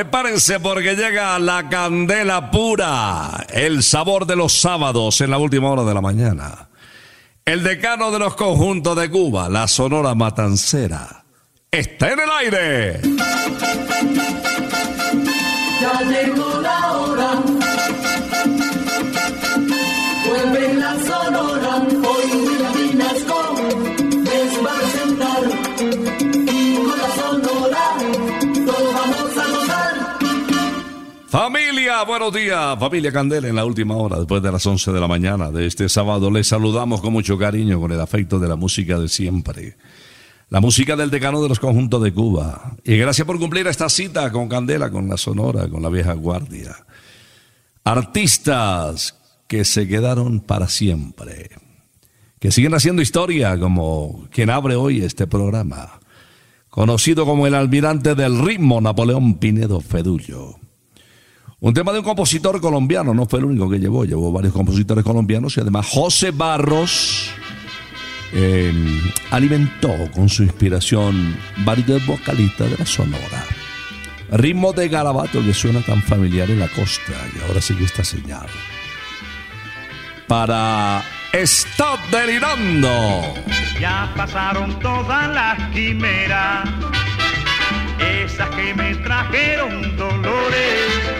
Prepárense porque llega la candela pura, el sabor de los sábados en la última hora de la mañana. El decano de los conjuntos de Cuba, la Sonora Matancera, está en el aire. Ya llegó la hora. Familia, buenos días. Familia Candela en la última hora, después de las 11 de la mañana de este sábado. Les saludamos con mucho cariño, con el afecto de la música de siempre. La música del decano de los conjuntos de Cuba. Y gracias por cumplir esta cita con Candela, con la Sonora, con la vieja guardia. Artistas que se quedaron para siempre. Que siguen haciendo historia, como quien abre hoy este programa. Conocido como el almirante del ritmo, Napoleón Pinedo Fedullo. Un tema de un compositor colombiano, no fue el único que llevó, llevó varios compositores colombianos y además José Barros eh, alimentó con su inspiración varios vocalistas de la Sonora. Ritmo de garabato que suena tan familiar en la costa y ahora sigue esta señal. Para Stop Delirando. Ya pasaron todas las quimeras esas que me trajeron dolores.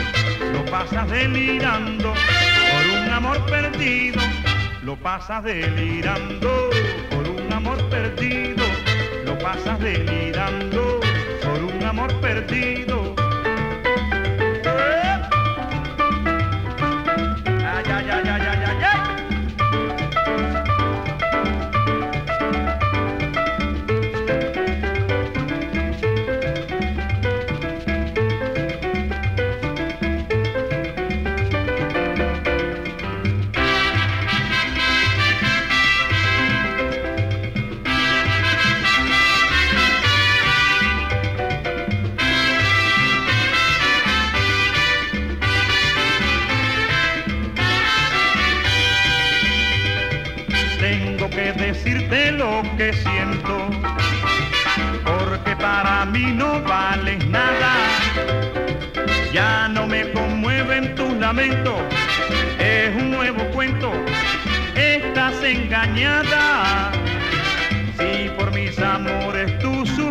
lo pasas delirando por un amor perdido, lo pasas delirando por un amor perdido, lo pasas delirando por un amor perdido. ¡Eh! Ay, ay, ay, siento, porque para mí no vales nada. Ya no me conmueven tus lamentos, es un nuevo cuento, estás engañada. Si por mis amores tú suspiras,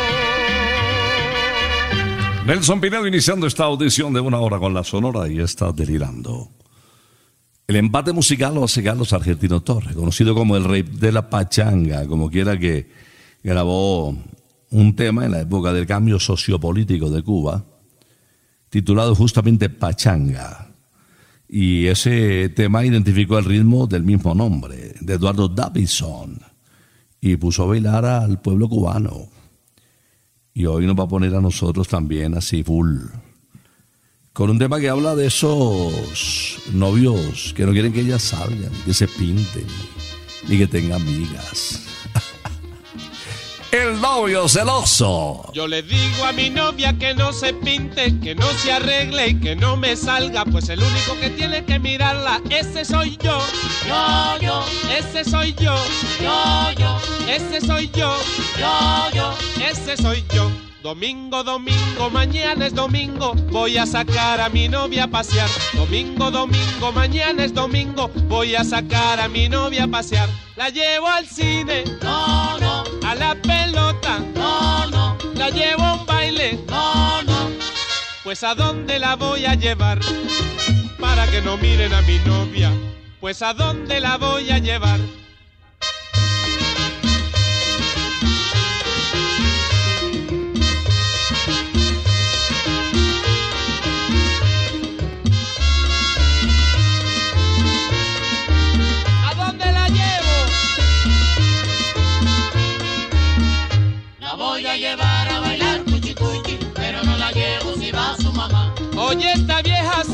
Nelson Pinedo iniciando esta audición de una hora con la Sonora y está delirando. El empate musical lo hace Carlos Argentino Torres, conocido como el rey de la pachanga, como quiera que grabó un tema en la época del cambio sociopolítico de Cuba, titulado justamente Pachanga. Y ese tema identificó el ritmo del mismo nombre, de Eduardo Davidson, y puso a bailar al pueblo cubano. Y hoy nos va a poner a nosotros también así full. Con un tema que habla de esos novios que no quieren que ellas salgan, que se pinten, ni que tengan amigas. El novio celoso. Yo le digo a mi novia que no se pinte, que no se arregle y que no me salga, pues el único que tiene que mirarla, ese soy yo. Yo, yo, Ese soy yo, yo, yo, ese soy yo, yo, yo. ese soy yo. Domingo, domingo, mañana es domingo, voy a sacar a mi novia a pasear. Domingo, domingo, mañana es domingo, voy a sacar a mi novia a pasear. La llevo al cine, No, no, a la pelota, no, no, la llevo a un baile, no, no. pues a dónde la voy a llevar para que no miren a mi novia, pues a dónde la voy a llevar.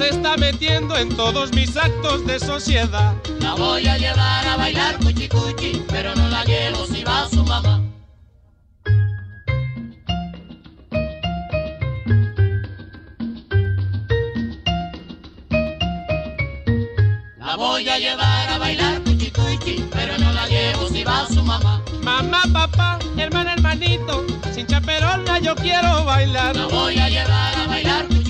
Se está metiendo en todos mis actos de sociedad. La voy a llevar a bailar cuchi cuchi, pero no la llevo si va su mamá. La voy a llevar a bailar cuchi cuchi, pero no la llevo si va su mamá. Mamá, papá, hermana, hermanito, sin chaperona yo quiero bailar. La voy a llevar a bailar cuchi cuchi,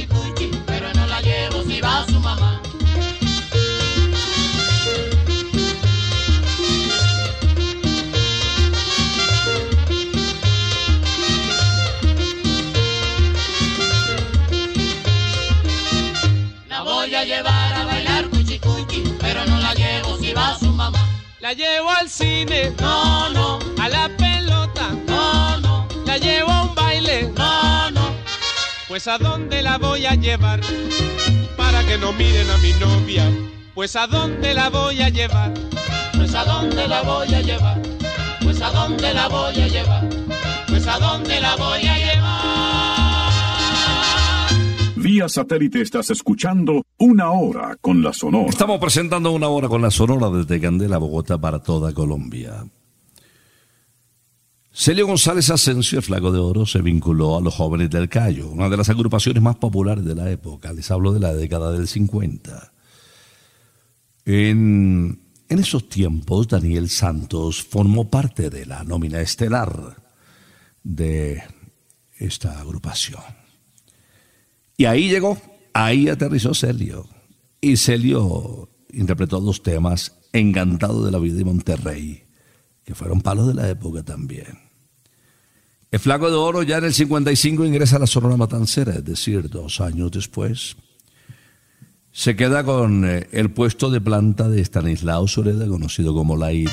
La llevo al cine, No, no, a la pelota, no, no, la llevo a un baile. no, no. Pues a dónde la voy a llevar para que no miren a mi novia. Pues a dónde la voy a llevar. Pues a dónde la voy a llevar. Pues a dónde la voy a llevar. Pues a dónde la voy a llevar. Satélite estás escuchando Una Hora con la Sonora. Estamos presentando una hora con la Sonora desde Candela, Bogotá, para toda Colombia. Celio González Asensio, el Flaco de Oro, se vinculó a los Jóvenes del Cayo, una de las agrupaciones más populares de la época. Les hablo de la década del 50. En, en esos tiempos, Daniel Santos formó parte de la nómina estelar de esta agrupación. Y ahí llegó, ahí aterrizó Celio. Y Celio interpretó dos temas, Encantado de la vida y Monterrey, que fueron palos de la época también. El Flaco de Oro ya en el 55 ingresa a la Sonora Matancera, es decir, dos años después. Se queda con eh, el puesto de planta de Stanislao Sureda, conocido como Laito,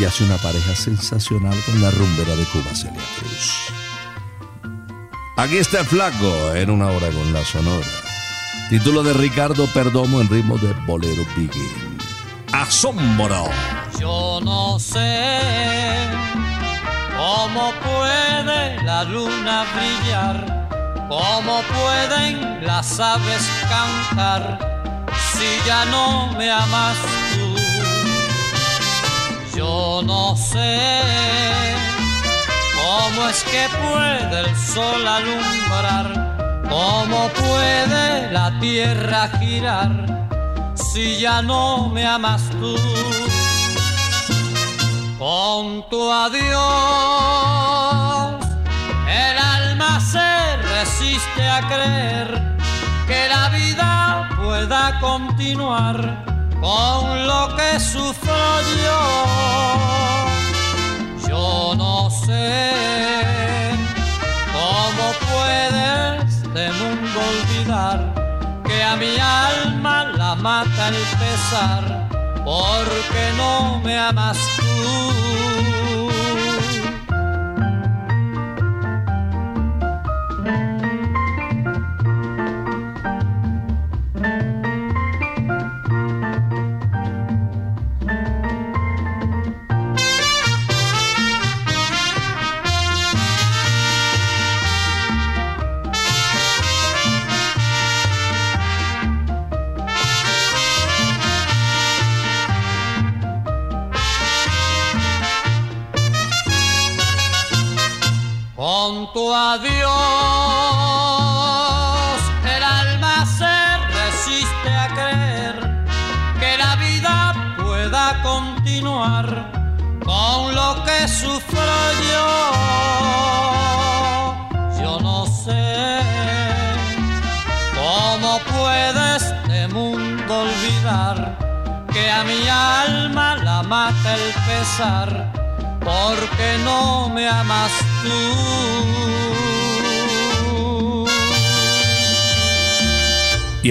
y hace una pareja sensacional con la rumbera de Cuba, Celia Cruz. Aquí está el flaco en una hora con la sonora. Título de Ricardo Perdomo en ritmo de Bolero Begin. ¡Asombro! Yo no sé cómo puede la luna brillar, cómo pueden las aves cantar si ya no me amas tú. Yo no sé cómo es que puede el sol alumbrar, cómo puede la tierra girar si ya no me amas tú. Con tu adiós, el alma se resiste a creer que la vida pueda continuar con lo que sufro yo. Mi alma la mata el pesar porque no me amas tú.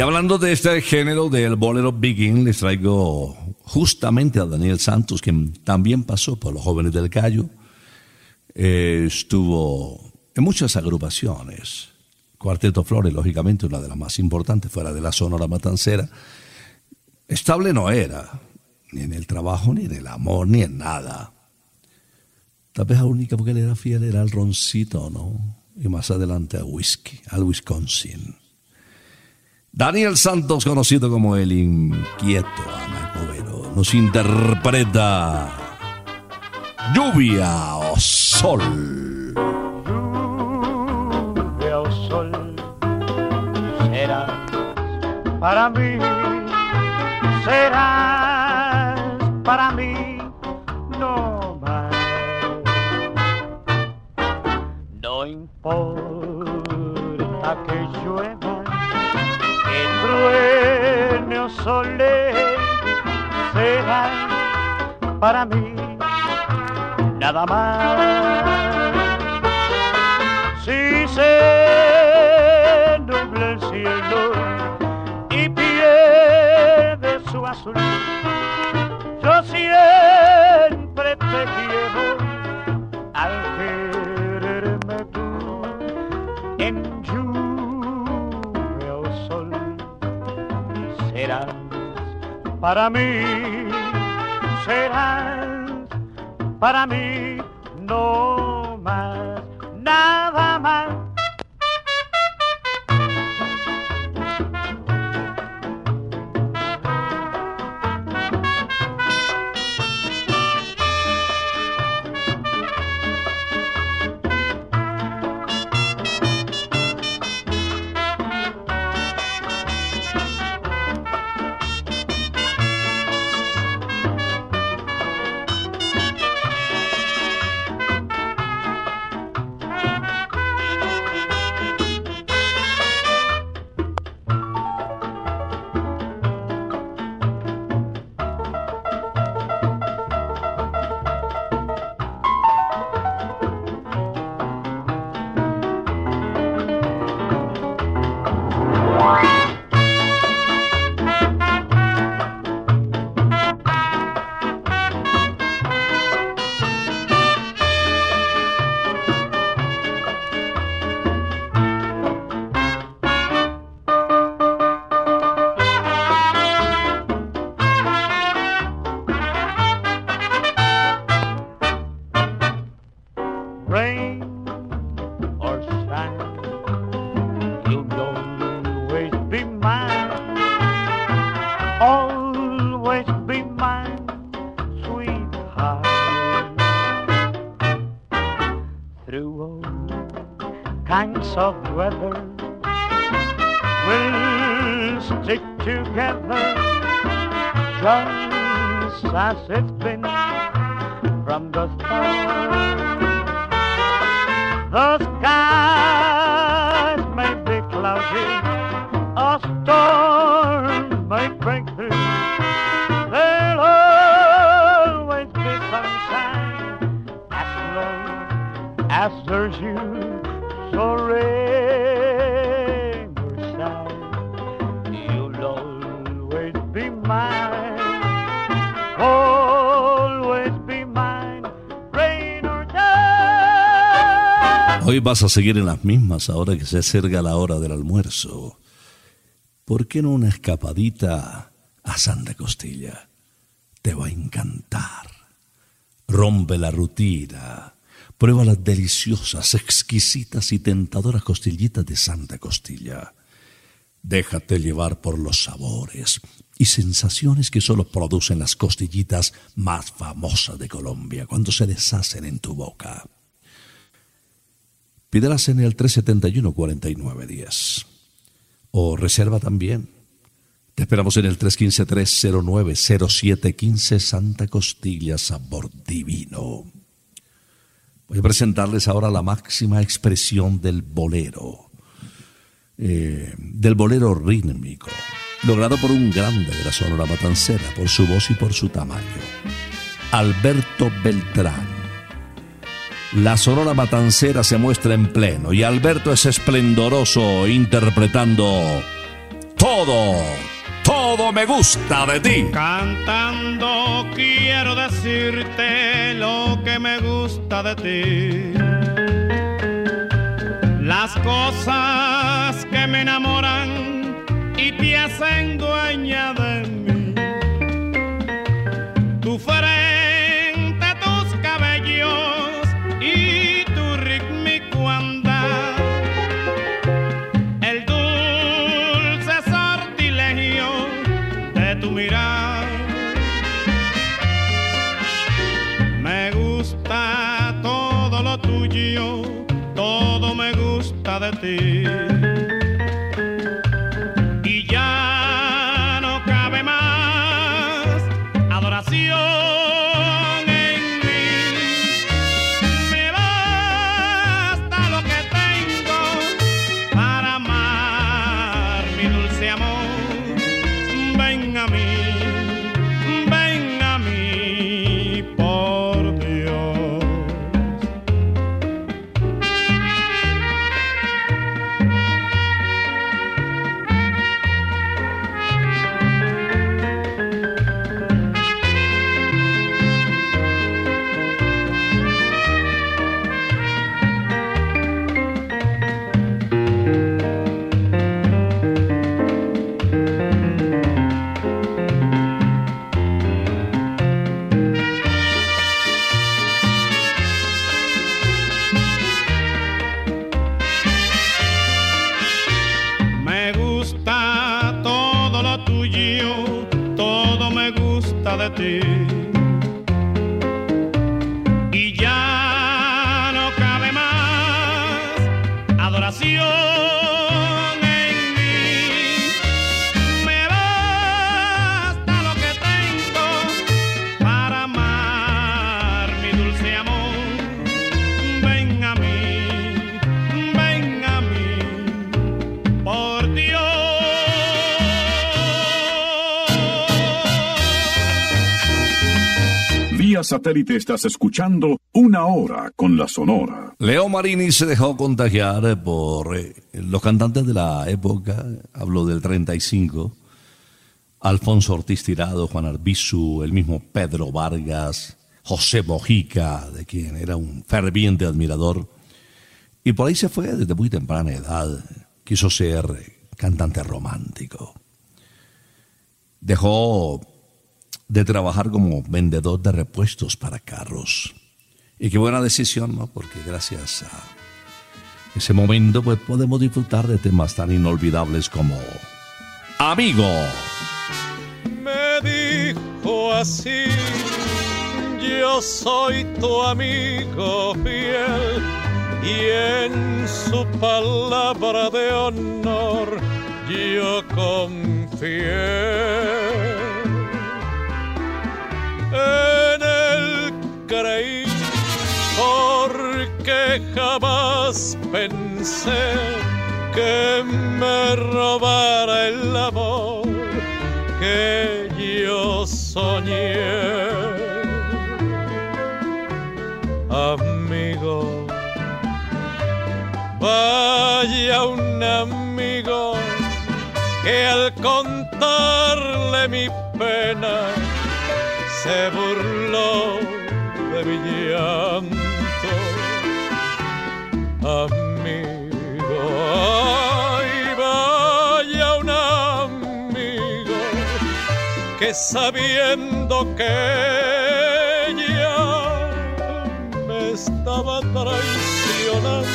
Hablando de este género del bolero Begin, les traigo justamente a Daniel Santos, quien también pasó por los jóvenes del Cayo. Eh, estuvo en muchas agrupaciones. Cuarteto Flores, lógicamente, una de las más importantes fuera de la Sonora Matancera. Estable no era, ni en el trabajo, ni en el amor, ni en nada. Tal vez la única porque él era fiel era al roncito, ¿no? Y más adelante a whisky, al Wisconsin. Daniel Santos, conocido como el inquieto Anacobero, nos interpreta Lluvia o Sol. lluvia o sol será para mí, será para mí no más. No importa que llueva, truene o sole, será para mí nada más. Si se nubla el cielo y pierde su azul, yo siempre serás para mí, serás para mí no más, nada más. Stick together, just as it's been from the start. The skies Hoy vas a seguir en las mismas ahora que se acerca la hora del almuerzo. ¿Por qué no una escapadita a Santa Costilla? Te va a encantar. Rompe la rutina. Prueba las deliciosas, exquisitas y tentadoras costillitas de Santa Costilla. Déjate llevar por los sabores y sensaciones que solo producen las costillitas más famosas de Colombia cuando se deshacen en tu boca. Pídelas en el 371-4910. O reserva también. Te esperamos en el 315-309-0715 Santa Costilla Sabor Divino. Voy a presentarles ahora la máxima expresión del bolero. eh, del bolero rítmico, logrado por un grande de la Sonora Matancera, por su voz y por su tamaño. Alberto Beltrán. La Sonora Matancera se muestra en pleno y Alberto es esplendoroso interpretando todo, todo me gusta de ti. Cantando quiero decirte lo que me gusta de ti. Las cosas que me enamoran y te hacen dueña de mí. Gusta satélite estás escuchando Una Hora con la Sonora. Leo Marini se dejó contagiar por eh, los cantantes de la época, hablo del 35, Alfonso Ortiz Tirado, Juan Arbizu, el mismo Pedro Vargas, José Mojica, de quien era un ferviente admirador, y por ahí se fue desde muy temprana edad, quiso ser eh, cantante romántico. Dejó de trabajar como vendedor de repuestos para carros. Y qué buena decisión, ¿no? Porque gracias a ese momento pues podemos disfrutar de temas tan inolvidables como Amigo. me dijo así, yo soy tu amigo fiel y en su palabra de honor yo confié. En él creí porque jamás pensé que me robara el amor que yo soñé. Amigo, vaya un amigo que al contarle mi pena se burló de mi llanto. Amigo, ay, vaya un amigo que sabiendo que ella me estaba traicionando,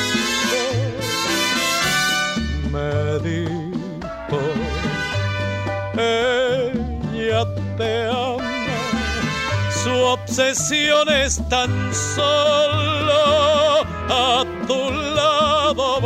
me dijo, ella te ama su obsesión es tan solo a tu lado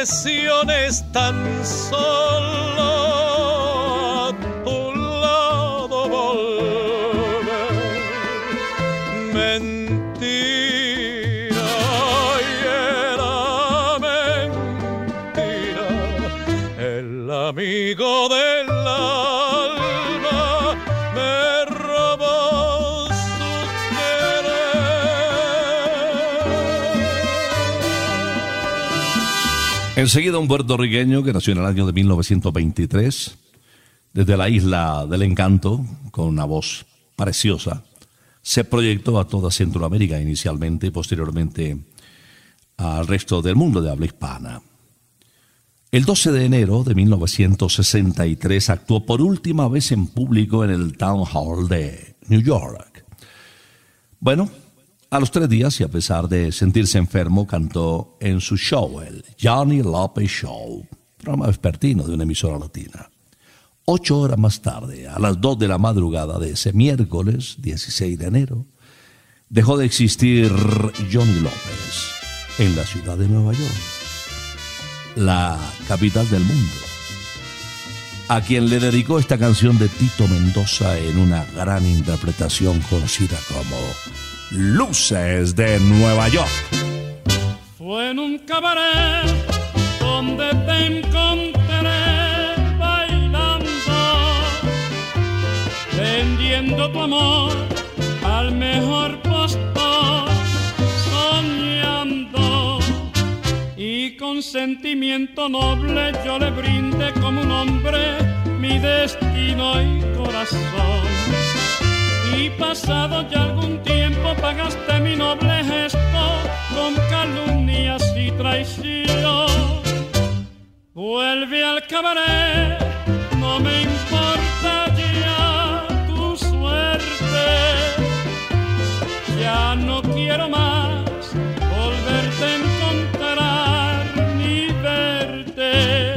obsesión es tan solo Enseguida un puertorriqueño que nació en el año de 1923, desde la isla del encanto, con una voz preciosa, se proyectó a toda Centroamérica inicialmente y posteriormente al resto del mundo de habla hispana. El 12 de enero de 1963 actuó por última vez en público en el Town Hall de New York. Bueno, a los tres días y a pesar de sentirse enfermo, cantó en su show, el Johnny Lopez Show, programa vespertino de una emisora latina. Ocho horas más tarde, a las dos de la madrugada de ese miércoles 16 de enero, dejó de existir Johnny López en la ciudad de Nueva York, la capital del mundo. a quien le dedicó esta canción de Tito Mendoza en una gran interpretación conocida como Luces de Nueva York. Fue en un cabaret donde te encontré bailando, vendiendo tu amor al mejor postor, soñando y con sentimiento noble yo le brindé como un hombre mi destino y corazón. Y pasado ya algún tiempo pagaste mi noble gesto con calumnias y traición. Vuelve al cabaret, no me importa ya tu suerte. Ya no quiero más volverte a encontrar ni verte.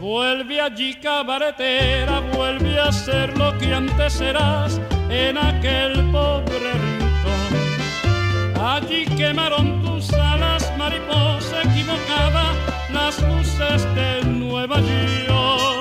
Vuelve allí cabaretera, vuelve a ser lo que antes eras en aquel pobre rincón. Allí quemaron tus alas, mariposa equivocada, las luces de Nueva York.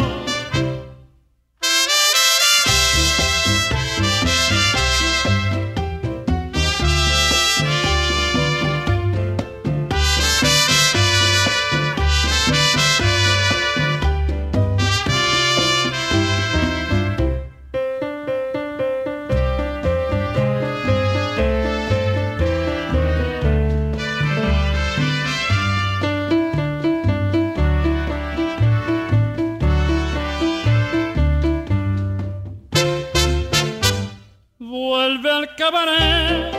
Cabaret,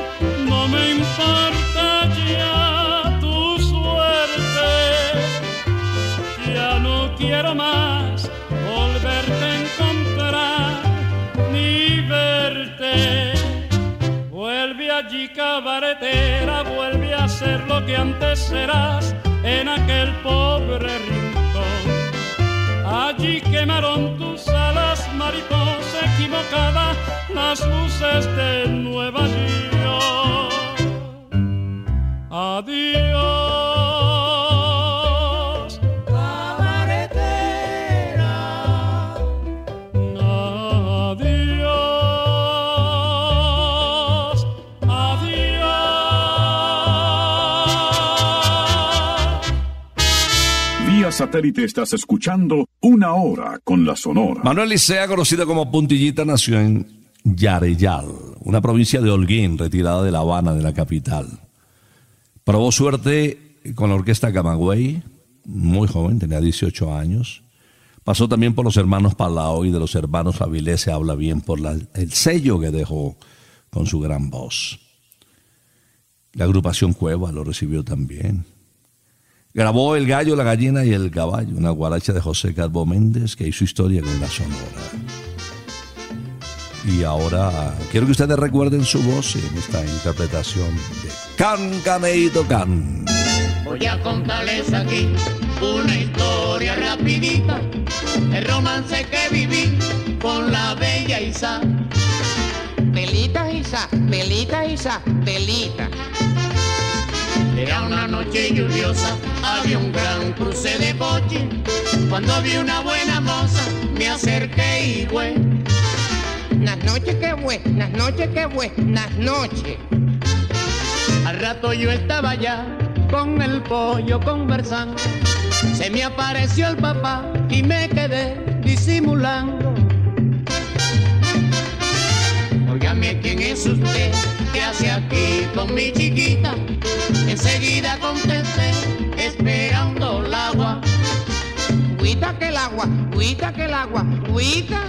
no me importa ya tu suerte. Ya no quiero más volverte a encontrar ni verte. Vuelve allí cabaretera, vuelve a ser lo que antes eras en aquel pobre rincón. Allí quemaron tus alas, mariposa las luces de Nueva York. Adiós, satélite estás escuchando Una Hora con la Sonora. Manuel Licea, conocido como Puntillita, nació en Yareyal, una provincia de Holguín, retirada de La Habana, de la capital. Probó suerte con la orquesta Camagüey, muy joven, tenía 18 años. Pasó también por los hermanos Palau y de los hermanos Avilés se habla bien por el sello que dejó con su gran voz. La agrupación Cueva lo recibió también. Grabó El gallo, la gallina y el caballo, una guaracha de José Calvo Méndez que hizo historia con la sonora. Y ahora quiero que ustedes recuerden su voz en esta interpretación de Can Caneito Can. Voy a contarles aquí una historia rapidita, el romance que viví con la bella Isa. Pelita, Isa, pelita, Isa, pelita. Era una noche lluviosa, había un gran cruce de coche. Cuando vi una buena moza, me acerqué y güey. Las noches que buenas noches que buenas noches. Al rato yo estaba allá con el pollo conversando. Se me apareció el papá y me quedé disimulando. Óigame, ¿quién es usted? ¿Qué hace aquí con mi chiquita? Enseguida contesté, esperando el agua. Cuita que el agua, cuita que el agua, cuita.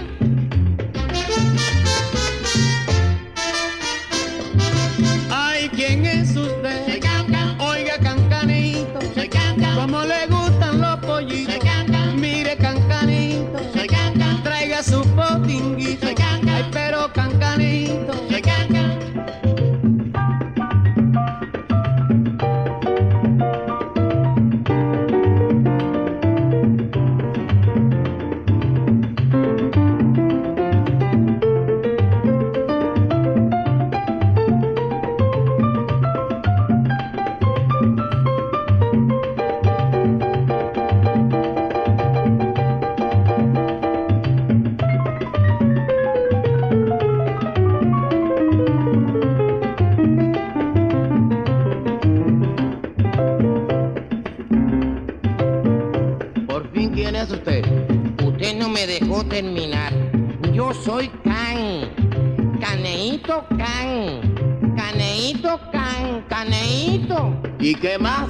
Caneito Can, Caneito Can, Caneito. ¿Y qué más?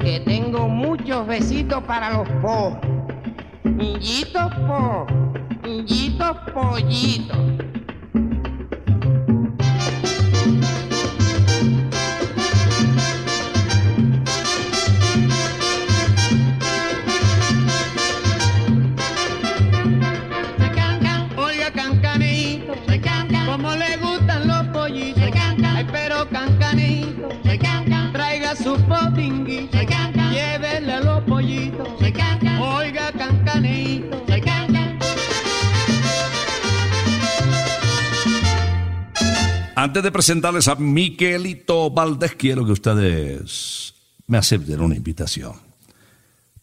Que tengo muchos besitos para los po. Yito po, yito pollito. Se cancan, oiga cancanito, se cancan. Antes de presentarles a Miquelito Valdés, quiero que ustedes me acepten una invitación.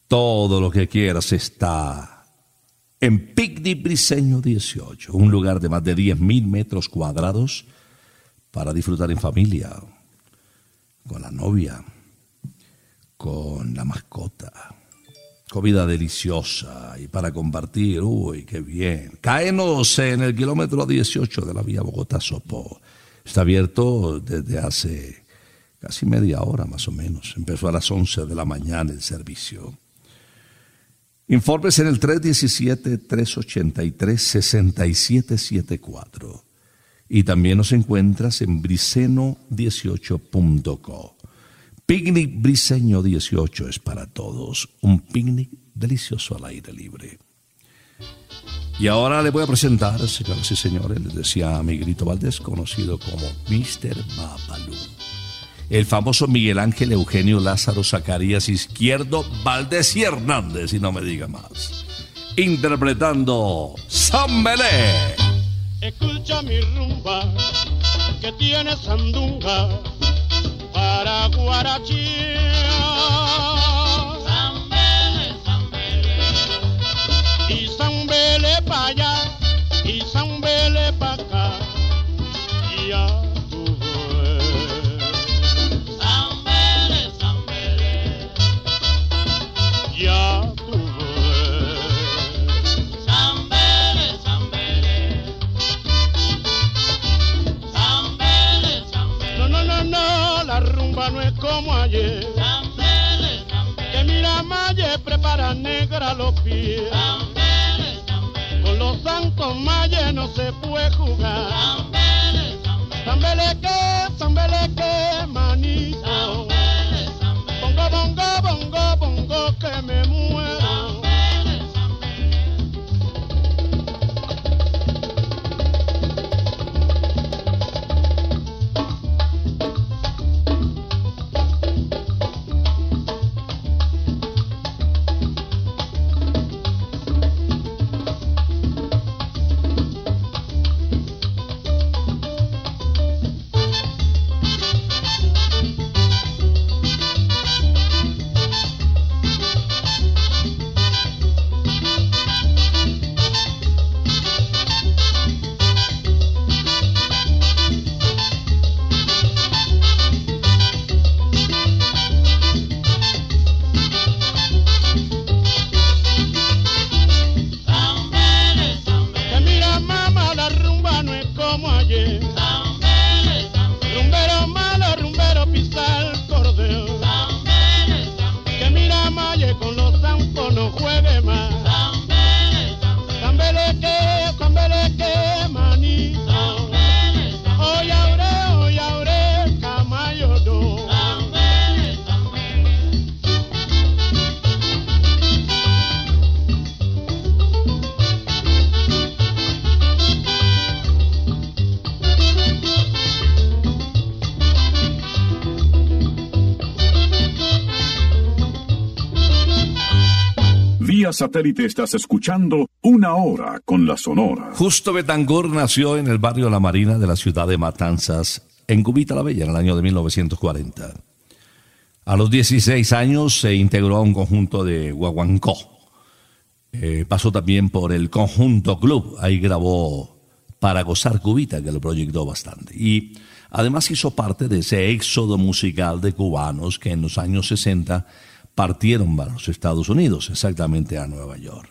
Todo lo que quieras está en Picnic Briseño 18, un lugar de más de 10.000 metros cuadrados para disfrutar en familia, con la novia, con la mascota. Comida deliciosa y para compartir, uy, qué bien. Caenos en el kilómetro 18 de la vía Bogotá-Sopó. Está abierto desde hace casi media hora más o menos. Empezó a las 11 de la mañana el servicio. Informes en el 317-383-6774. Y también nos encuentras en briseno18.co. Picnic Briseño 18 es para todos. Un picnic delicioso al aire libre. Y ahora le voy a presentar, señoras y señores, les decía Miguelito Valdés, conocido como Mr. Babalú. El famoso Miguel Ángel Eugenio Lázaro Zacarías Izquierdo Valdés y Hernández, y no me diga más. Interpretando San Belé. Escucha mi rumba que tiene sandunga para guarachía. Zambele, Y zambele pa' allá y zambele no es como ayer. Que mira Maye prepara negra los pies. Con los santos Maye no se puede jugar. zambele, zambele, Zambeleque, zambeleque, manito. Bongo, bongo, bongo, bongo, que me muero. Satélite estás escuchando Una Hora con la Sonora. Justo Betancourt nació en el barrio La Marina de la ciudad de Matanzas, en Cubita la Bella, en el año de 1940. A los 16 años se integró a un conjunto de guaguancó. Eh, pasó también por el conjunto club, ahí grabó Para gozar Cubita, que lo proyectó bastante. Y además hizo parte de ese éxodo musical de cubanos que en los años 60 partieron para los Estados Unidos, exactamente a Nueva York.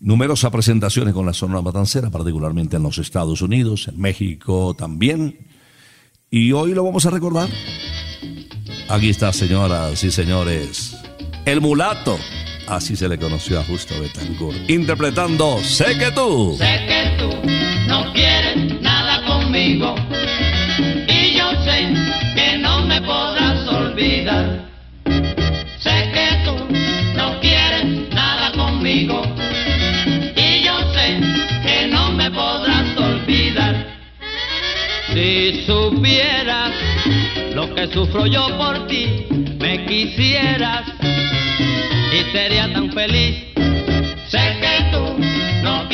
numerosas presentaciones con la Sonora Matancera, particularmente en los Estados Unidos, en México también. Y hoy lo vamos a recordar. Aquí está, señoras y señores, el mulato. Así se le conoció a Justo Betancourt, interpretando Sé que tú. Sé que tú no quieres nada conmigo y yo sé que no me podrás olvidar. Si supieras lo que sufro yo por ti, me quisieras y sería tan feliz. Sé que tú no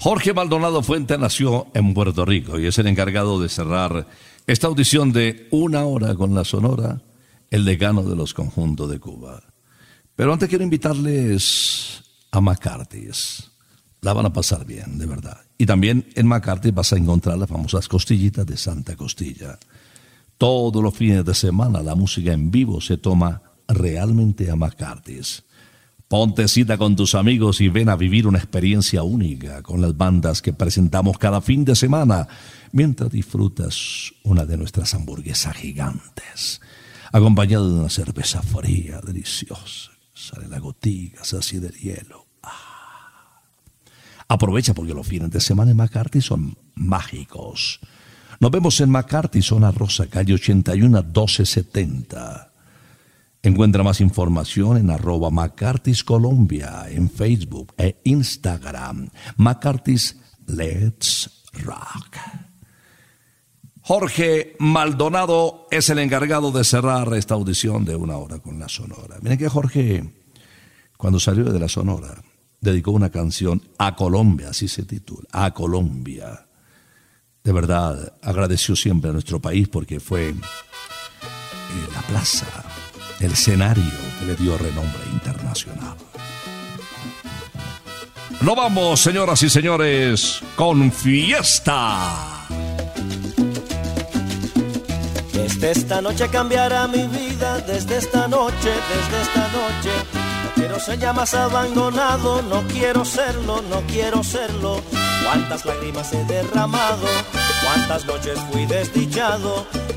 Jorge Maldonado Fuente nació en Puerto Rico y es el encargado de cerrar esta audición de una hora con la Sonora, el decano de los conjuntos de Cuba. Pero antes quiero invitarles a McCarthy's. La van a pasar bien, de verdad. Y también en McCarthy vas a encontrar las famosas costillitas de Santa Costilla. Todos los fines de semana la música en vivo se toma realmente a McCarthy's. Ponte cita con tus amigos y ven a vivir una experiencia única con las bandas que presentamos cada fin de semana mientras disfrutas una de nuestras hamburguesas gigantes, acompañado de una cerveza fría, deliciosa. Sale la gotica así del hielo. Ah. Aprovecha porque los fines de semana en McCarthy son mágicos. Nos vemos en McCarthy, zona Rosa, calle 81 1270. Encuentra más información en arroba McCarthy's Colombia, en Facebook e Instagram. McCarthy's Let's Rock. Jorge Maldonado es el encargado de cerrar esta audición de una hora con la Sonora. Miren que Jorge, cuando salió de la Sonora, dedicó una canción a Colombia, así se titula, a Colombia. De verdad, agradeció siempre a nuestro país porque fue eh, la plaza, el escenario que le dio renombre internacional. No vamos, señoras y señores, con fiesta. Desde esta noche cambiará mi vida, desde esta noche, desde esta noche. No quiero ser ya más abandonado, no quiero serlo, no quiero serlo. Cuántas lágrimas he derramado, cuántas noches fui desdichado.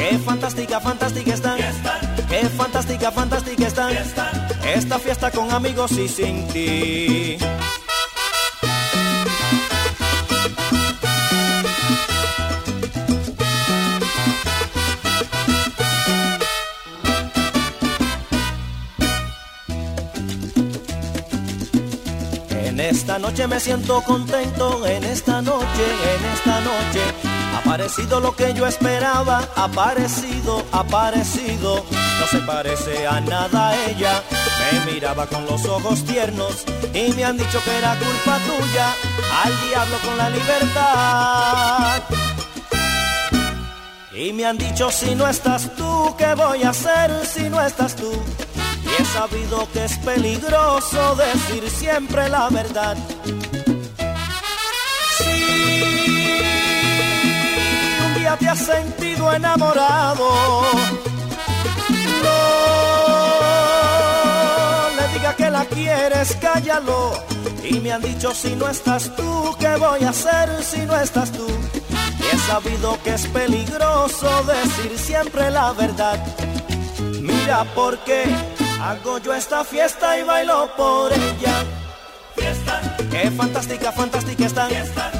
Qué fantástica, fantástica están. Qué fantástica, fantástica están. Esta fiesta con amigos y sin ti. En esta noche me siento contento, en esta noche, en esta noche. Aparecido lo que yo esperaba, aparecido, aparecido. No se parece a nada a ella. Me miraba con los ojos tiernos y me han dicho que era culpa tuya. Al diablo con la libertad. Y me han dicho si no estás tú, ¿qué voy a hacer si no estás tú? Y he sabido que es peligroso decir siempre la verdad. Te has sentido enamorado, no le diga que la quieres, cállalo. Y me han dicho si no estás tú, ¿qué voy a hacer si no estás tú? Y he sabido que es peligroso decir siempre la verdad. Mira por qué hago yo esta fiesta y bailo por ella. fiesta, Qué fantástica, fantástica están. Fiesta.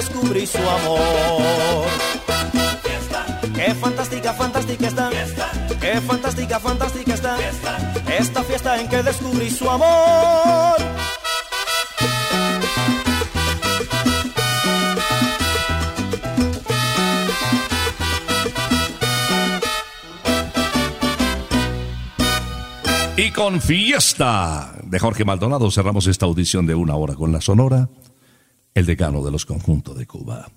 Descubrí su amor. Qué fantástica, fantástica fiesta, Qué fantástica, fantástica fiesta, Esta fiesta en que descubrí su amor. Y con fiesta de Jorge Maldonado cerramos esta audición de una hora con la Sonora, el decano de los conjuntos de Cuba.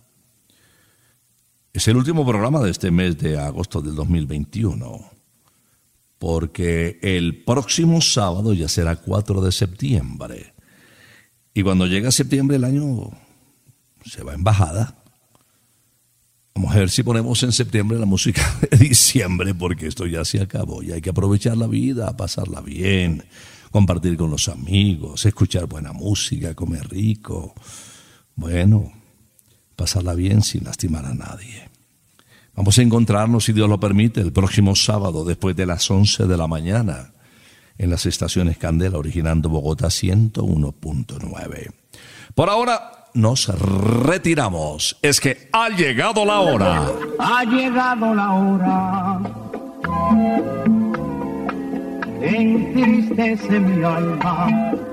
Es el último programa de este mes de agosto del 2021, porque el próximo sábado ya será 4 de septiembre. Y cuando llega septiembre el año se va en bajada. Vamos a ver si ponemos en septiembre la música de diciembre, porque esto ya se acabó y hay que aprovechar la vida, pasarla bien, compartir con los amigos, escuchar buena música, comer rico. Bueno, pasarla bien sin lastimar a nadie. Vamos a encontrarnos, si Dios lo permite, el próximo sábado después de las 11 de la mañana en las estaciones Candela, originando Bogotá 101.9. Por ahora nos retiramos. Es que ha llegado la hora. Ha llegado la hora. Entristece mi alma.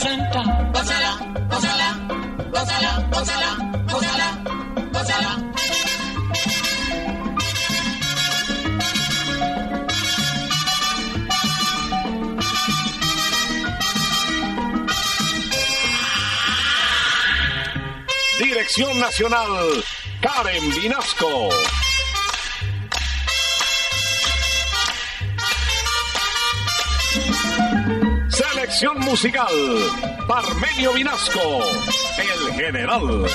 Santa, gózala, gózala, gózala, gózala, gózala, gózala. Dirección Nacional, Karen Vinasco. Musical, Parmenio Vinasco, el general.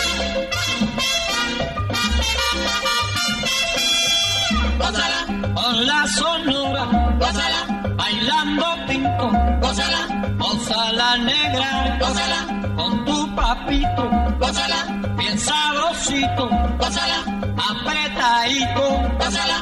Gózala, con la sonora, gózala, bailando pinto, gózala, gózala negra, gózala, con tu papito, gózala, bien sabrosito, gózala, apretadito, gózala,